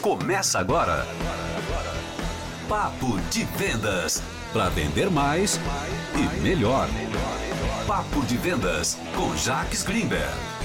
Começa agora. Papo de Vendas. Para vender mais e melhor. Papo de Vendas com Jaques Greenberg.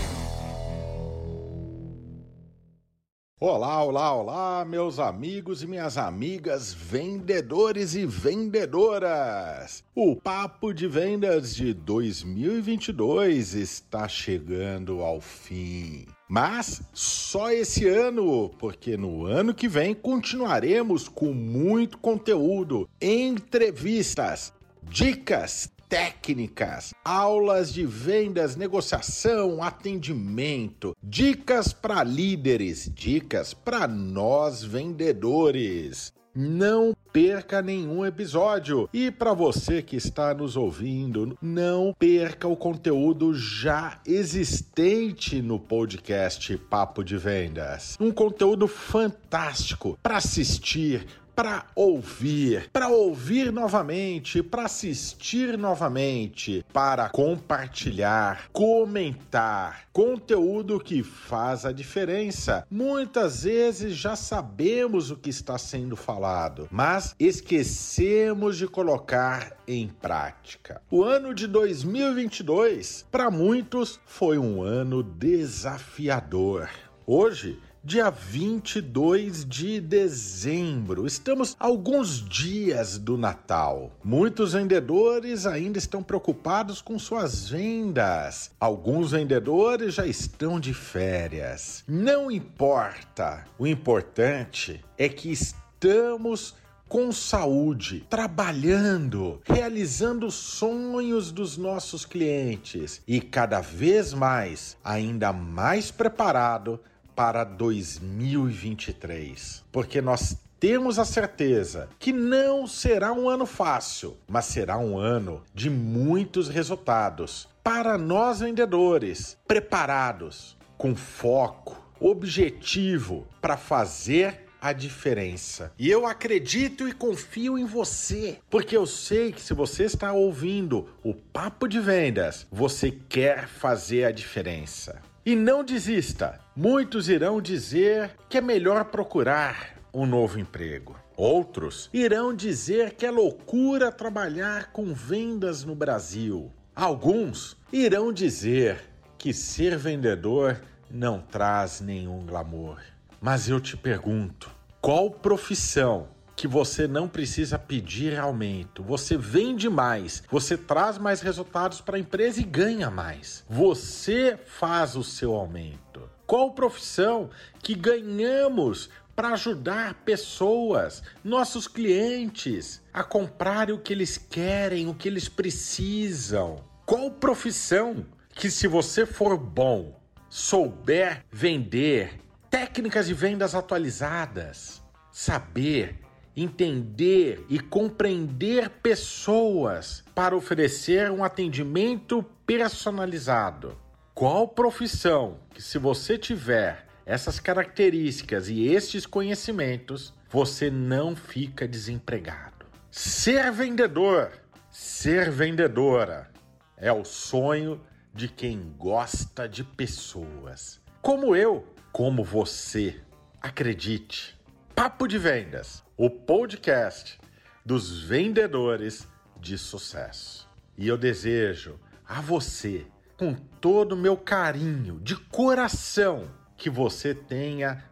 Olá, olá, olá, meus amigos e minhas amigas, vendedores e vendedoras! O Papo de Vendas de 2022 está chegando ao fim. Mas só esse ano, porque no ano que vem continuaremos com muito conteúdo, entrevistas, dicas, técnicas, aulas de vendas, negociação, atendimento, dicas para líderes, dicas para nós vendedores. Não perca nenhum episódio. E para você que está nos ouvindo, não perca o conteúdo já existente no podcast Papo de Vendas. Um conteúdo fantástico para assistir, para ouvir, para ouvir novamente, para assistir novamente, para compartilhar, comentar. Conteúdo que faz a diferença. Muitas vezes já sabemos o que está sendo falado, mas esquecemos de colocar em prática. O ano de 2022, para muitos, foi um ano desafiador. Hoje, dia 22 de dezembro. Estamos alguns dias do Natal. Muitos vendedores ainda estão preocupados com suas vendas. Alguns vendedores já estão de férias. Não importa. O importante é que estamos com saúde, trabalhando, realizando sonhos dos nossos clientes e cada vez mais, ainda mais preparado para 2023, porque nós temos a certeza que não será um ano fácil, mas será um ano de muitos resultados para nós vendedores, preparados, com foco, objetivo para fazer a diferença. E eu acredito e confio em você, porque eu sei que se você está ouvindo o papo de vendas, você quer fazer a diferença. E não desista. Muitos irão dizer que é melhor procurar um novo emprego. Outros irão dizer que é loucura trabalhar com vendas no Brasil. Alguns irão dizer que ser vendedor não traz nenhum glamour. Mas eu te pergunto: qual profissão que você não precisa pedir aumento. Você vende mais, você traz mais resultados para a empresa e ganha mais. Você faz o seu aumento. Qual profissão que ganhamos para ajudar pessoas, nossos clientes, a comprar o que eles querem, o que eles precisam? Qual profissão que, se você for bom, souber vender, técnicas de vendas atualizadas, saber entender e compreender pessoas para oferecer um atendimento personalizado. Qual profissão que, se você tiver essas características e estes conhecimentos, você não fica desempregado? Ser vendedor, ser vendedora é o sonho de quem gosta de pessoas. Como eu, como você. Acredite. Papo de Vendas, o podcast dos vendedores de sucesso. E eu desejo a você, com todo o meu carinho, de coração, que você tenha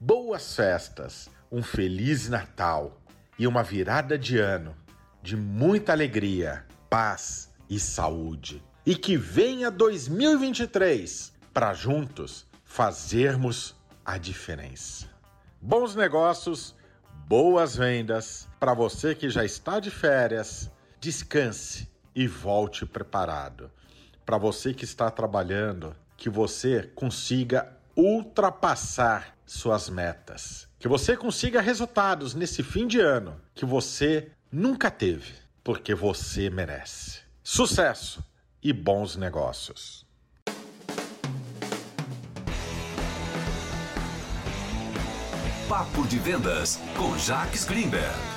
boas festas, um feliz Natal e uma virada de ano de muita alegria, paz e saúde. E que venha 2023 para juntos fazermos a diferença. Bons negócios, boas vendas. Para você que já está de férias, descanse e volte preparado. Para você que está trabalhando, que você consiga ultrapassar suas metas. Que você consiga resultados nesse fim de ano que você nunca teve, porque você merece. Sucesso e bons negócios. Papo de Vendas com Jaques Greenberg.